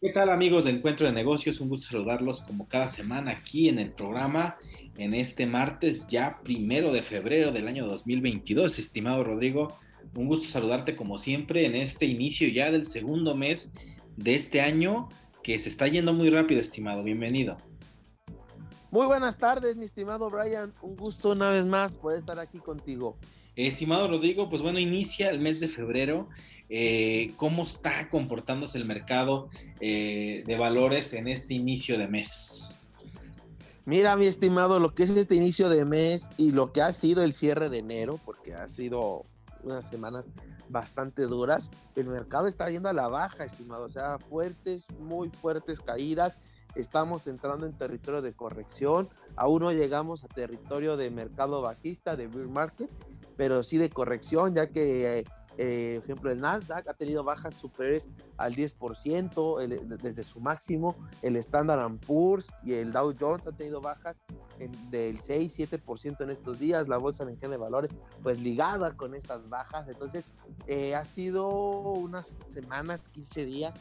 ¿Qué tal amigos de Encuentro de Negocios? Un gusto saludarlos como cada semana aquí en el programa, en este martes ya primero de febrero del año 2022. Estimado Rodrigo, un gusto saludarte como siempre en este inicio ya del segundo mes de este año que se está yendo muy rápido, estimado. Bienvenido. Muy buenas tardes, mi estimado Brian. Un gusto una vez más poder estar aquí contigo. Estimado Rodrigo, pues bueno, inicia el mes de febrero. Eh, ¿Cómo está comportándose el mercado eh, de valores en este inicio de mes? Mira, mi estimado, lo que es este inicio de mes y lo que ha sido el cierre de enero, porque ha sido unas semanas bastante duras, el mercado está yendo a la baja, estimado, o sea, fuertes, muy fuertes caídas. Estamos entrando en territorio de corrección, aún no llegamos a territorio de mercado bajista, de bear market, pero sí de corrección, ya que eh, eh, ejemplo, el Nasdaq ha tenido bajas superiores al 10% desde su máximo. El Standard Poor's y el Dow Jones han tenido bajas del 6-7% en estos días. La bolsa mexicana de valores, pues ligada con estas bajas. Entonces, eh, ha sido unas semanas, 15 días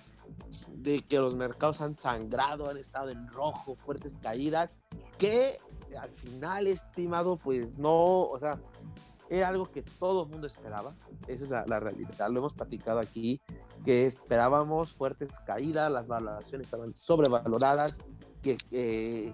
de que los mercados han sangrado, han estado en rojo, fuertes caídas, que al final, estimado, pues no, o sea, era algo que todo el mundo esperaba, esa es la, realidad, lo hemos platicado aquí, que esperábamos fuertes caídas, las valoraciones estaban sobrevaloradas, que, que,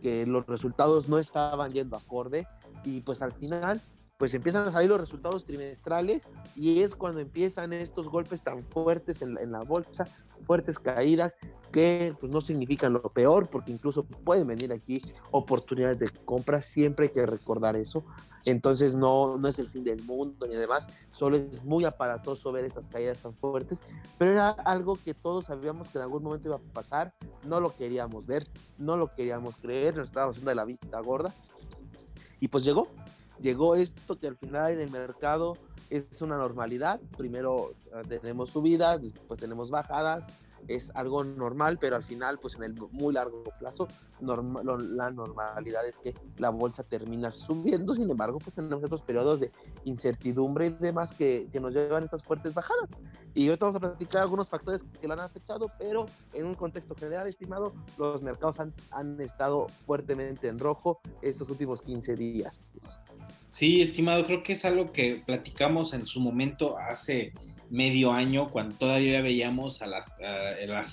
que, los resultados no estaban yendo acorde y pues al final pues empiezan a salir los resultados trimestrales y es cuando empiezan estos golpes tan fuertes en la, bolsa, fuertes caídas que pues no significan lo peor porque incluso pueden venir aquí oportunidades de compra, siempre hay que recordar eso. Entonces no, no es el fin del mundo ni demás, solo es muy aparatoso ver estas caídas tan fuertes, pero era algo que todos sabíamos que en algún momento iba a pasar, no lo queríamos ver, no lo queríamos creer, nos estábamos haciendo de la vista gorda y pues llegó, llegó esto que al final en el mercado es una normalidad. Primero eh, tenemos subidas, después tenemos bajadas, es algo normal, pero al final, pues en el muy largo plazo, la normalidad es que la bolsa termina subiendo, sin embargo, pues tenemos estos periodos de incertidumbre y demás que, que nos llevan a estas fuertes bajadas. Y hoy vamos a platicar algunos factores que lo han afectado, pero en un contexto general, estimado, los mercados han, han estado fuertemente en rojo estos últimos 15 días, estimado. Sí, estimado, creo que es algo que platicamos en su momento hace medio año, cuando todavía veíamos a las,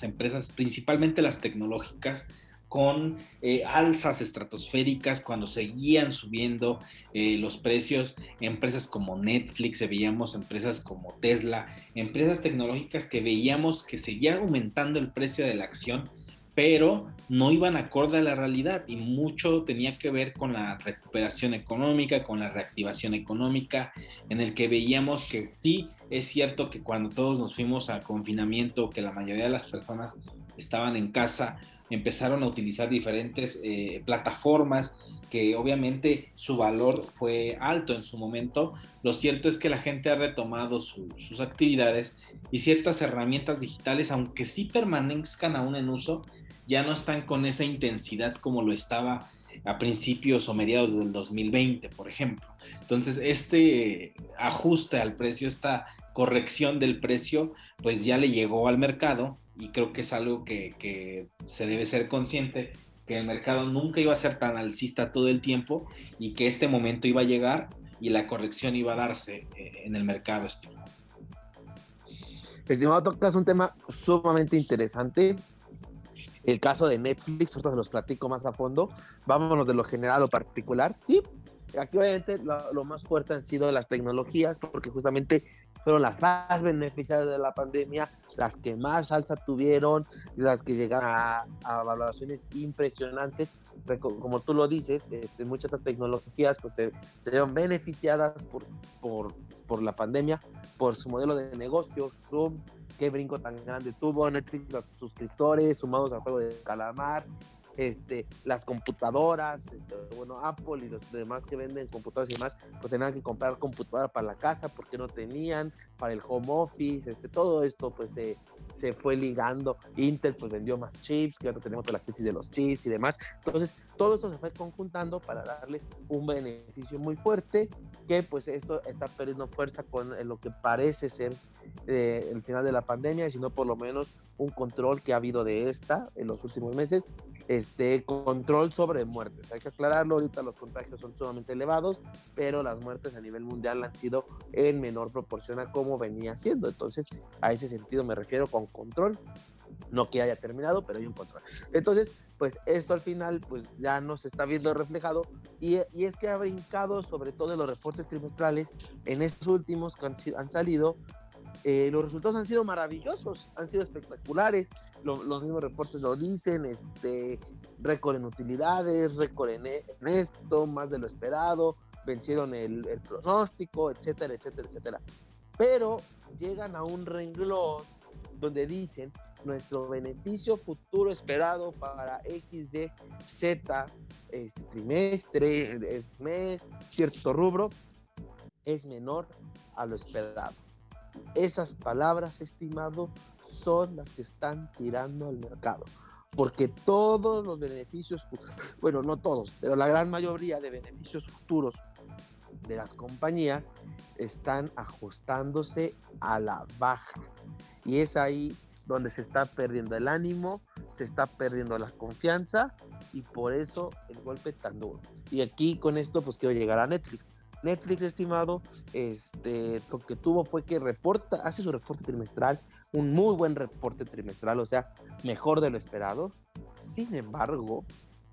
empresas, principalmente las tecnológicas, con eh, alzas estratosféricas cuando seguían subiendo eh, los precios, empresas como Netflix, veíamos empresas como Tesla, empresas tecnológicas que veíamos que seguía aumentando el precio de la acción pero no iban acorde a la realidad y mucho tenía que ver con la recuperación económica, con la reactivación económica, en el que veíamos que sí es cierto que cuando todos nos fuimos a confinamiento, que la mayoría de las personas estaban en casa, empezaron a utilizar diferentes eh, plataformas que obviamente su valor fue alto en su momento. Lo cierto es que la gente ha retomado sus actividades y ciertas herramientas digitales, aunque sí permanezcan aún en uso, ya no están con esa intensidad como lo estaba a principios o mediados del 2020, por ejemplo. Entonces, este ajuste al precio, esta corrección del precio, pues ya le llegó al mercado y creo que es algo que, se debe ser consciente, que el mercado nunca iba a ser tan alcista todo el tiempo y que este momento iba a llegar y la corrección iba a darse eh, en el mercado, estimado. Estimado, tocas un tema sumamente interesante el caso de Netflix, ahorita se los platico más a fondo. Vámonos de lo general a lo particular. Sí, aquí obviamente lo, más fuerte han sido las tecnologías, porque justamente fueron las más beneficiadas de la pandemia, las que más alza tuvieron, las que llegaron a, a valoraciones impresionantes. Como tú lo dices, este, muchas de estas tecnologías pues, se, se vieron beneficiadas por, por, por la pandemia, por su modelo de negocio, Zoom, qué brinco tan grande tuvo Netflix, los suscriptores sumados al juego de calamar, este, las computadoras, este, bueno, Apple y los demás que venden computadoras y demás, pues tenían que comprar computadora para la casa porque no tenían, para el home office, este, todo esto pues se, se fue ligando. Intel pues vendió más chips, que ahora tenemos la crisis de los chips y demás. Entonces, todo esto se fue conjuntando para darles un beneficio muy fuerte, que pues esto está perdiendo fuerza con lo que parece ser eh, el final de la pandemia, sino por lo menos un control que ha habido de esta en los últimos meses, este control sobre muertes. Hay que aclararlo, ahorita los contagios son sumamente elevados, pero las muertes a nivel mundial han sido en menor proporción a como venía siendo. Entonces, a ese sentido me refiero con control, no que haya terminado, pero hay un control. Entonces, pues esto al final pues ya no se está viendo reflejado y, y, es que ha brincado sobre todo en los reportes trimestrales en estos últimos que han, salido eh, los resultados han sido maravillosos, han sido espectaculares, los mismos reportes lo dicen, este, récord en utilidades, récord en, en, esto, más de lo esperado, vencieron el, el, pronóstico, etcétera, etcétera, etcétera. Pero llegan a un renglón donde dicen nuestro beneficio futuro esperado para X, Y, Z, este trimestre, mes, cierto rubro, es menor a lo esperado. Esas palabras, estimado, son las que están tirando al mercado. Porque todos los beneficios, bueno, no todos, pero la gran mayoría de beneficios futuros de las compañías están ajustándose a la baja. Y es ahí donde se está perdiendo el ánimo, se está perdiendo la confianza y por eso el golpe tan duro. Y aquí con esto pues quiero llegar a Netflix. Netflix, estimado, este, lo que tuvo fue que reporta, hace su reporte trimestral, un muy buen reporte trimestral, o sea, mejor de lo esperado. Sin embargo,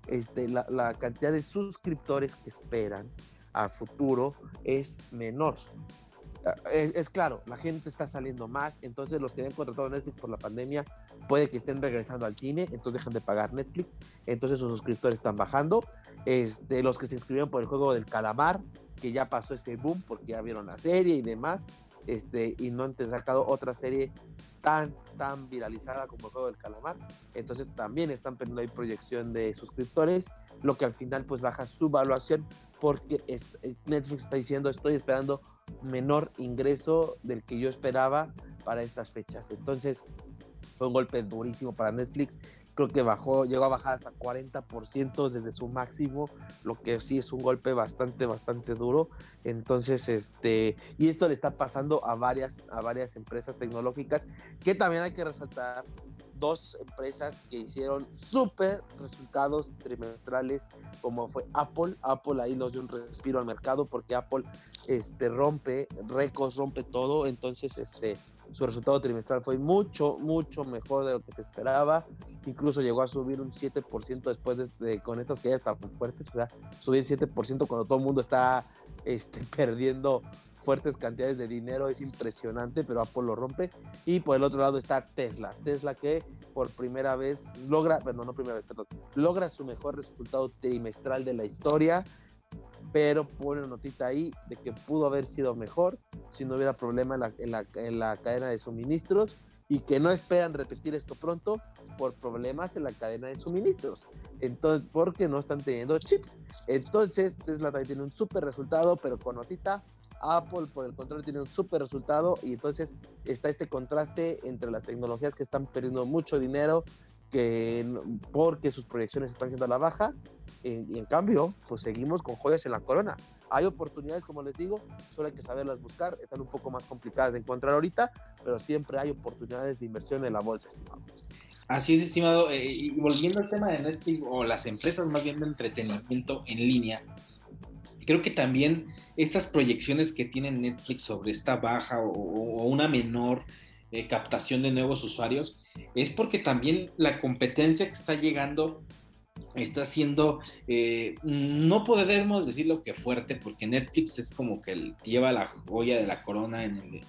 este, la, la cantidad de suscriptores que esperan a futuro es menor. Es, es, claro, la gente está saliendo más, entonces los que habían contratado Netflix por la pandemia puede que estén regresando al cine, entonces dejan de pagar Netflix, entonces sus suscriptores están bajando. Este, los que se inscribieron por el juego del calamar que ya pasó ese boom porque ya vieron la serie y demás, este, y no han sacado otra serie tan, tan viralizada como el juego del calamar. Entonces también están perdiendo ahí proyección de suscriptores, lo que al final pues baja su valuación porque eh, Netflix está diciendo estoy esperando menor ingreso del que yo esperaba para estas fechas. Entonces fue un golpe durísimo para Netflix creo que bajó, llegó a bajar hasta 40% desde su máximo, lo que sí es un golpe bastante, bastante duro. Entonces, este, y esto le está pasando a varias, a varias empresas tecnológicas, que también hay que resaltar dos empresas que hicieron súper resultados trimestrales, como fue Apple. Apple ahí nos dio un respiro al mercado porque Apple este, rompe récords, rompe todo. Entonces, este, su resultado trimestral fue mucho, mucho mejor de lo que se esperaba. Incluso llegó a subir un 7% después de, con estas que ya estaban fuertes. O sea, subir 7% cuando todo el mundo está este, perdiendo fuertes cantidades de dinero es impresionante, pero Apple lo rompe. Y por el otro lado está Tesla. Tesla que por primera vez logra, bueno, no primera vez, perdón, logra su mejor resultado trimestral de la historia pero pone una notita ahí de que pudo haber sido mejor si no hubiera problema en la, en la, cadena de suministros y que no esperan repetir esto pronto por problemas en la cadena de suministros. Entonces, porque no están teniendo chips. Entonces, Tesla también tiene un súper resultado, pero con notita. Apple, por el contrario, tiene un súper resultado y entonces está este contraste entre las tecnologías que están perdiendo mucho dinero que, porque sus proyecciones están siendo a la baja y en cambio, pues seguimos con joyas en la corona. Hay oportunidades, como les digo, solo hay que saberlas buscar. Están un poco más complicadas de encontrar ahorita, pero siempre hay oportunidades de inversión en la bolsa, estimado. Así es, estimado. Eh, volviendo al tema de Netflix o las empresas más bien de entretenimiento en línea, creo que también estas proyecciones que tiene Netflix sobre esta baja o, una menor eh, captación de nuevos usuarios es porque también la competencia que está llegando está siendo, eh, no podremos decirlo que fuerte, porque Netflix es como que lleva la joya de la corona en el,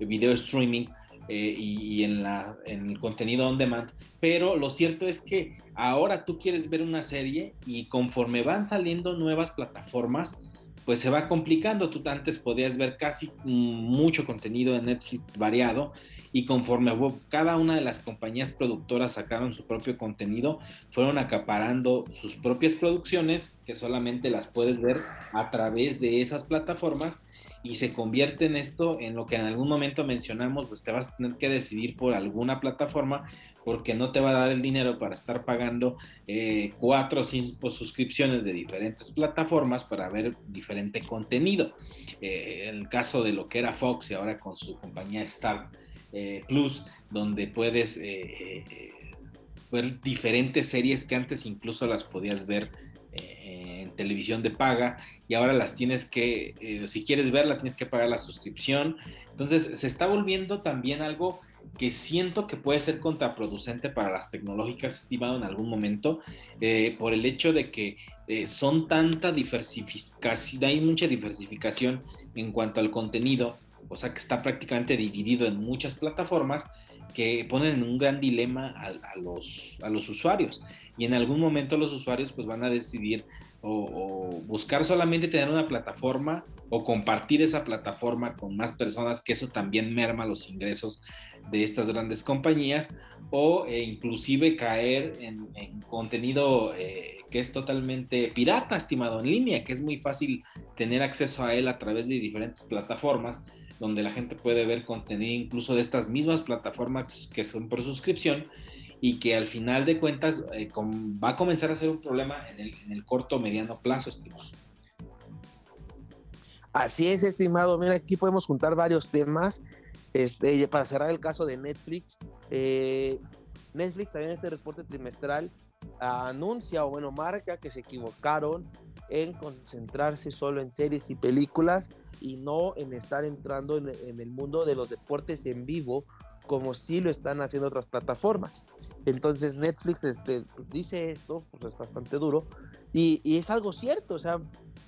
video streaming eh, y, en, la, en el contenido on demand, pero lo cierto es que ahora tú quieres ver una serie y conforme van saliendo nuevas plataformas, pues se va complicando. Tú antes podías ver casi mucho contenido de Netflix variado y conforme cada una de las compañías productoras sacaron su propio contenido, fueron acaparando sus propias producciones que solamente las puedes ver a través de esas plataformas y se convierte en esto, en lo que en algún momento mencionamos, pues te vas a tener que decidir por alguna plataforma porque no te va a dar el dinero para estar pagando eh, cuatro o cinco suscripciones de diferentes plataformas para ver diferente contenido. Eh, en el caso de lo que era Fox y ahora con su compañía Star eh, Plus, donde puedes ver diferentes series que antes incluso las podías ver en televisión de paga y ahora las tienes que, si quieres verla, tienes que pagar la suscripción. Entonces se está volviendo también algo que siento que puede ser contraproducente para las tecnológicas, estimado en algún momento, eh, por el hecho de que eh, son tanta diversificación, hay mucha diversificación en cuanto al contenido, o sea que está prácticamente dividido en muchas plataformas que ponen en un gran dilema a, los, a los usuarios. Y en algún momento los usuarios pues van a decidir o, buscar solamente tener una plataforma o compartir esa plataforma con más personas, que eso también merma los ingresos de estas grandes compañías, o eh, inclusive caer en, contenido eh, que es totalmente pirata, estimado en línea, que es muy fácil tener acceso a él a través de diferentes plataformas, donde la gente puede ver contenido incluso de estas mismas plataformas que son por suscripción y que al final de cuentas eh, va a comenzar a ser un problema en el, en el corto o mediano plazo, estimado. Así es, estimado. Mira, aquí podemos juntar varios temas. Este, para cerrar el caso de Netflix, eh, Netflix también este reporte trimestral anuncia o bueno, marca que se equivocaron en concentrarse solo en series y películas y no en estar entrando en, el mundo de los deportes en vivo como si lo están haciendo otras plataformas. Entonces Netflix este, pues, dice esto, pues es bastante duro, y, y, es algo cierto, o sea,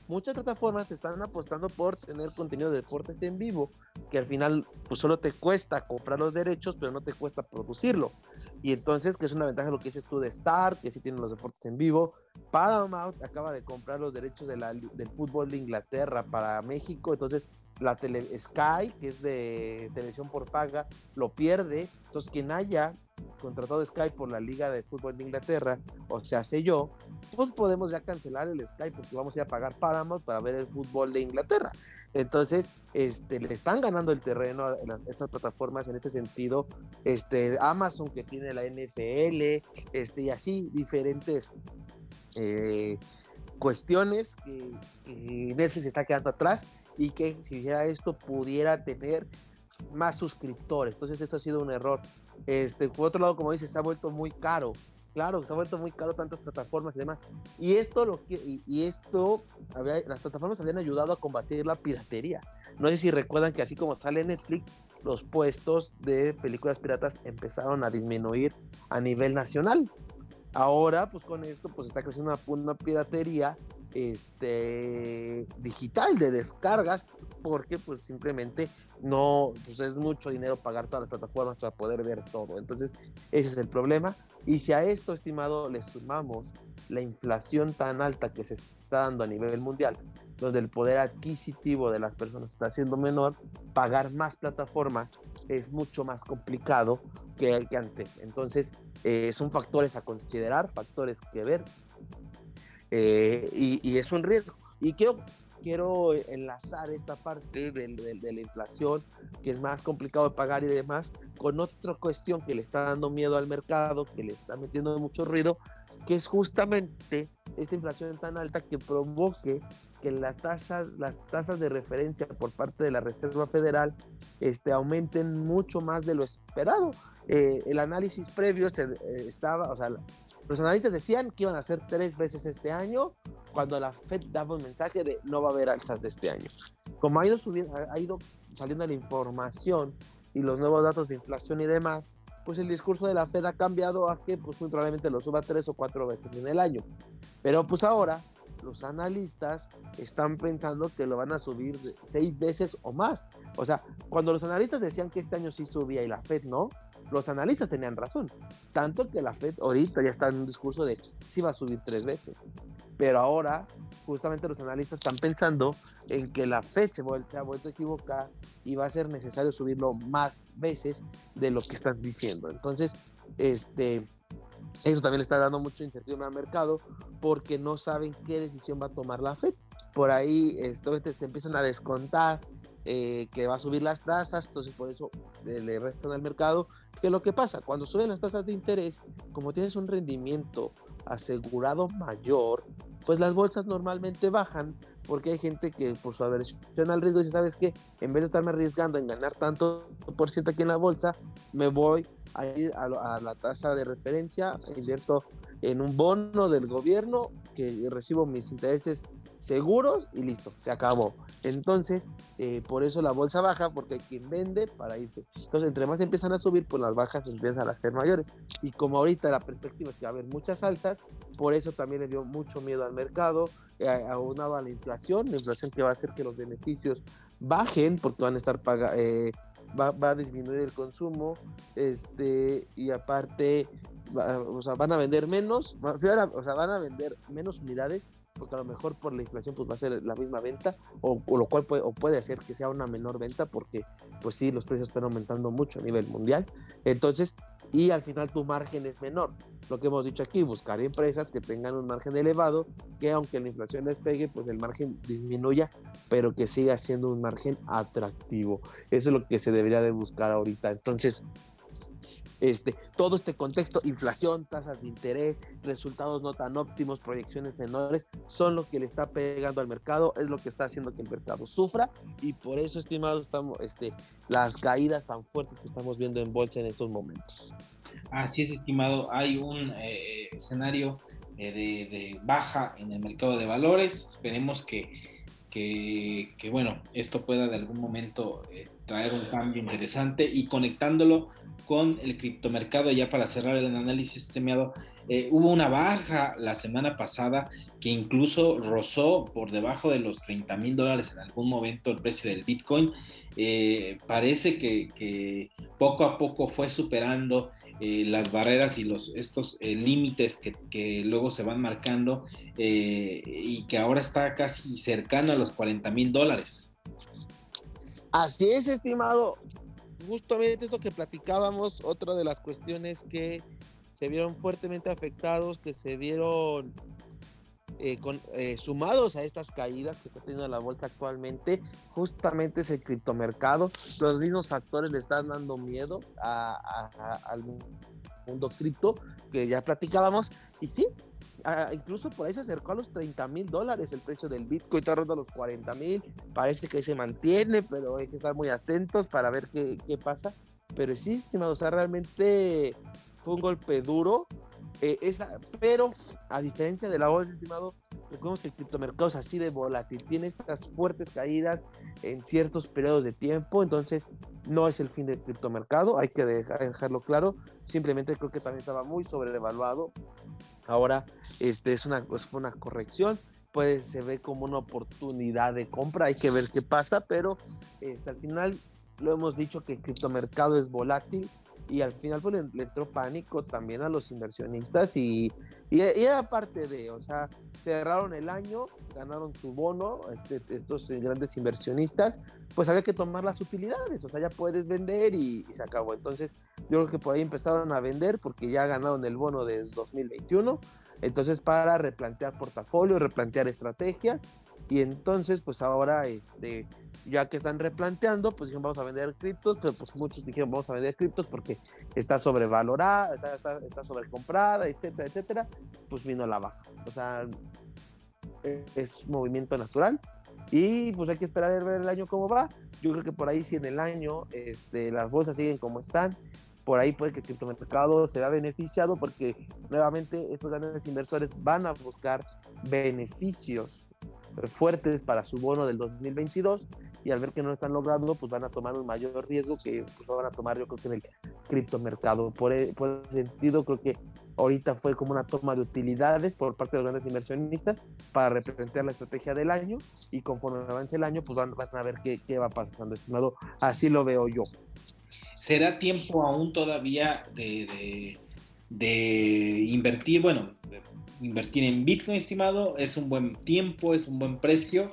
muchas plataformas están apostando por tener contenido de deportes en vivo, que al final pues solo te cuesta comprar los derechos, pero no te cuesta producirlo. Y entonces, que es una ventaja lo que dices tú de Star, que sí tienen los deportes en vivo. Paramount acaba de comprar los derechos del fútbol de Inglaterra para México, entonces la Sky, que es de televisión por paga, lo pierde. Entonces, quien haya contratado Sky por la Liga de Fútbol de Inglaterra, o sea, sé yo, pues podemos ya cancelar el Sky porque vamos a ir a pagar Paramount para ver el fútbol de Inglaterra. Entonces, este, le están ganando el terreno a estas plataformas en este sentido. Este, Amazon que tiene la NFL, este, y así diferentes eh, cuestiones que, que Netflix está quedando atrás y que si hiciera esto pudiera tener más suscriptores. Entonces eso ha sido un error. Este, por otro lado, como dices, se ha vuelto muy caro. Claro, se ha vuelto muy caro tantas plataformas y demás. Y esto, lo que, y, esto las plataformas habían ayudado a combatir la piratería. No sé si recuerdan que así como sale Netflix, los puestos de películas piratas empezaron a disminuir a nivel nacional. Ahora, pues con esto, pues está creciendo una, una piratería este digital de descargas porque pues simplemente no pues es mucho dinero pagar todas las plataformas para poder ver todo. Entonces ese es el problema. Y si a esto estimado le sumamos la inflación tan alta que se está dando a nivel mundial donde el poder adquisitivo de las personas está siendo menor pagar más plataformas es mucho más complicado que, antes. Entonces eh, son factores a considerar factores que ver eh, y, es un riesgo. Y quiero, quiero enlazar esta parte de, la inflación, que es más complicado de pagar y demás, con otra cuestión que le está dando miedo al mercado, que le está metiendo mucho ruido, que es justamente esta inflación tan alta que provoque que la tasa, las tasas de referencia por parte de la Reserva Federal este, aumenten mucho más de lo esperado. Eh, el análisis previo eh, estaba, o sea, los analistas decían que iban a hacer tres veces este año, cuando la Fed daba un mensaje de no va a haber alzas de este año. Como ha ido, subiendo, ha ido saliendo la información y los nuevos datos de inflación y demás, pues el discurso de la Fed ha cambiado a que pues muy probablemente lo suba tres o cuatro veces en el año. Pero pues ahora los analistas están pensando que lo van a subir seis veces o más. O sea, cuando los analistas decían que este año sí subía y la Fed no, los analistas tenían razón. Tanto que la Fed ahorita ya está en un discurso de sí va a subir tres veces. Pero ahora, justamente los analistas están pensando en que la Fed se, ha vuelto a equivocar y va a ser necesario subirlo más veces de lo que están diciendo. Entonces, este, eso también está dando mucha incertidumbre al mercado porque no saben qué decisión va a tomar la Fed. Por ahí esto, te empiezan a descontar eh, que va a subir las tasas, entonces por eso eh, le restan al mercado. ¿Qué es lo que pasa? Cuando suben las tasas de interés, como tienes un rendimiento asegurado mayor, pues las bolsas normalmente bajan porque hay gente que por su aversión al riesgo dice, ¿sabes qué? En vez de estarme arriesgando en ganar tanto por ciento aquí en la bolsa, me voy a ir a, a la tasa de referencia, invierto en un bono del gobierno que recibo mis intereses seguros y listo, se acabó. Entonces, eh, por eso la bolsa baja, porque hay quien vende para irse. Entonces, entre más empiezan a subir, pues las bajas empiezan a ser mayores. Y como ahorita la perspectiva es que va a haber muchas alzas, por eso también le dio mucho miedo al mercado, eh, aunado a la inflación, la inflación que va a hacer que los beneficios bajen, porque van a estar pagando. Eh, va, va, a disminuir el consumo, este, y aparte, o sea, van a vender menos, o sea, van a vender menos unidades porque a lo mejor por la inflación pues va a ser la misma venta o, lo cual puede, o puede hacer que sea una menor venta porque pues sí los precios están aumentando mucho a nivel mundial. Entonces y al final tu margen es menor. Lo que hemos dicho aquí buscar empresas que tengan un margen elevado que aunque la inflación les pegue pues el margen disminuya pero que siga siendo un margen atractivo. Eso es lo que se debería de buscar ahorita. Entonces este, todo este contexto, inflación, tasas de interés, resultados no tan óptimos, proyecciones menores, son lo que le está pegando al mercado, es lo que está haciendo que el mercado sufra y por eso, estimados, estamos, este, las caídas tan fuertes que estamos viendo en bolsa en estos momentos. Así es, estimado, hay un eh, escenario eh, de, baja en el mercado de valores, esperemos que, que, bueno, esto pueda de algún momento eh, traer un cambio interesante y conectándolo con el criptomercado, ya para cerrar el análisis semeado, eh, hubo una baja la semana pasada que incluso rozó por debajo de los 30 mil dólares en algún momento el precio del Bitcoin. Eh, parece que, poco a poco fue superando eh, las barreras y los, estos límites que, que, luego se van marcando y que ahora está casi cercano a los 40 mil dólares. Así es, estimado justamente esto que platicábamos, otra de las cuestiones que se vieron fuertemente afectados, que se vieron eh, con, eh, sumados a estas caídas que está teniendo la bolsa actualmente, justamente es el criptomercado. Los mismos factores le están dando miedo al mundo cripto que ya platicábamos. Y sí, incluso por ahí se acercó a los 30 mil dólares el precio del Bitcoin, está rondando los 40 mil, parece que se mantiene, pero hay que estar muy atentos para ver qué, pasa. Pero sí, estimado, o realmente fue un golpe duro, eh, pero a diferencia de la bolsa, estimado, recordemos el criptomercado es así de volátil, tiene estas fuertes caídas en ciertos periodos de tiempo, entonces no es el fin del criptomercado, hay que dejarlo claro, simplemente creo que también estaba muy sobrevaluado. Ahora este, es una, fue una corrección, pues se ve como una oportunidad de compra, hay que ver qué pasa, pero este, al final lo hemos dicho que el criptomercado es volátil y al final pues le, entró pánico también a los inversionistas y, y, aparte de, o sea, cerraron el año, ganaron su bono, este, estos grandes inversionistas, pues había que tomar las utilidades, o sea, ya puedes vender y, y, se acabó. Entonces, yo creo que por ahí empezaron a vender porque ya ganaron el bono de 2021. Entonces, para replantear portafolio, replantear estrategias y entonces, pues ahora, este, ya que están replanteando, pues dijeron vamos a vender criptos, pero pues muchos dijeron vamos a vender criptos porque está sobrevalorada, está, está, está sobrecomprada, etcétera, etcétera, pues vino la baja. O sea, es movimiento natural y pues hay que esperar a ver el año cómo va. Yo creo que por ahí si en el año este, las bolsas siguen como están, por ahí puede que el criptomercado se vea beneficiado porque nuevamente estos grandes inversores van a buscar beneficios fuertes para su bono del 2022 y al ver que no están logrando, pues van a tomar un mayor riesgo que pues, van a tomar yo creo que en el criptomercado. Por, e, por ese sentido, creo que ahorita fue como una toma de utilidades por parte de los grandes inversionistas para replantear la estrategia del año y conforme avance el año, pues van, van a ver qué, qué va pasando, estimado. Así lo veo yo. ¿Será tiempo aún todavía de, de, de invertir? Bueno, invertir en Bitcoin, estimado, es un buen tiempo, es un buen precio,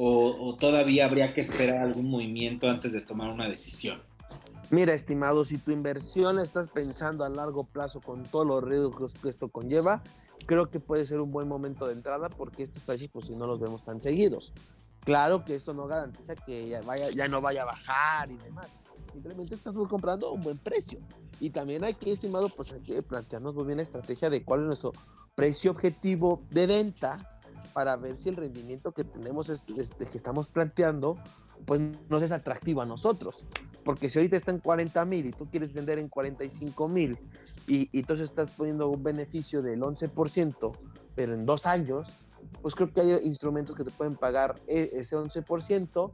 o, todavía habría que esperar algún movimiento antes de tomar una decisión? Mira, estimado, si tu inversión estás pensando a largo plazo con todos los riesgos que esto conlleva, creo que puede ser un buen momento de entrada porque estos precios, pues si no los vemos tan seguidos. Claro que esto no garantiza que ya, vaya, ya no vaya a bajar y demás. Simplemente estás comprando a un buen precio. Y también hay que, estimado, pues hay que plantearnos muy bien la estrategia de cuál es nuestro precio objetivo de venta para ver si el rendimiento que tenemos, este, que estamos planteando, pues no es atractivo a nosotros. Porque si ahorita está en 40 mil y tú quieres vender en 45 mil y, y, entonces estás poniendo un beneficio del 11%, pero en dos años, pues creo que hay instrumentos que te pueden pagar e, ese 11%,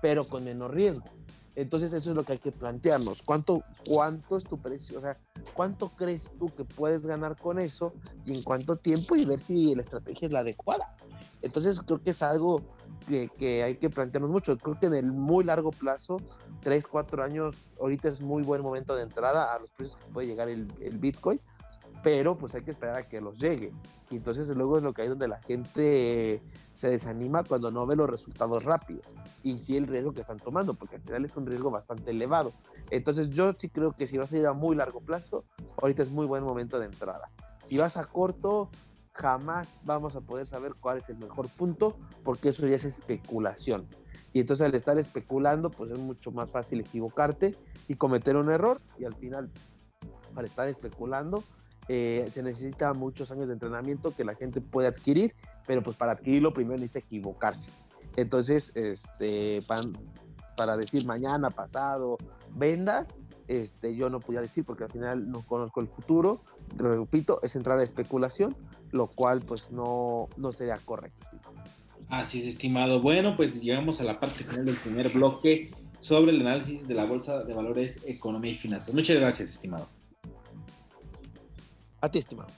pero con menor riesgo. Entonces eso es lo que hay que plantearnos. ¿Cuánto, cuánto es tu precio? O sea, ¿cuánto crees tú que puedes ganar con eso y en cuánto tiempo y ver si la estrategia es la adecuada? Entonces creo que es algo que, que hay que plantearnos mucho. Creo que en el muy largo plazo, 3, 4 años, ahorita es muy buen momento de entrada a los precios que puede llegar el, el Bitcoin pero pues hay que esperar a que los llegue. Y entonces luego es lo que hay donde la gente se desanima cuando no ve los resultados rápidos y sí el riesgo que están tomando, porque al final es un riesgo bastante elevado. Entonces yo sí creo que si vas a ir a muy largo plazo, ahorita es muy buen momento de entrada. Si vas a corto, jamás vamos a poder saber cuál es el mejor punto, porque eso ya es especulación. Y entonces al estar especulando, pues es mucho más fácil equivocarte y cometer un error y al final, al estar especulando, eh, se necesita muchos años de entrenamiento que la gente puede adquirir, pero pues para adquirirlo primero necesita equivocarse. Entonces, este, para, para decir mañana, pasado, vendas, este, yo no podía decir porque al final no conozco el futuro. Repito, es entrar a especulación, lo cual pues no, no sería correcto. Así es, estimado. Bueno, pues llegamos a la parte final del primer bloque sobre el análisis de la Bolsa de Valores, Economía y Finanzas. Muchas gracias, estimado. A ti, estimado.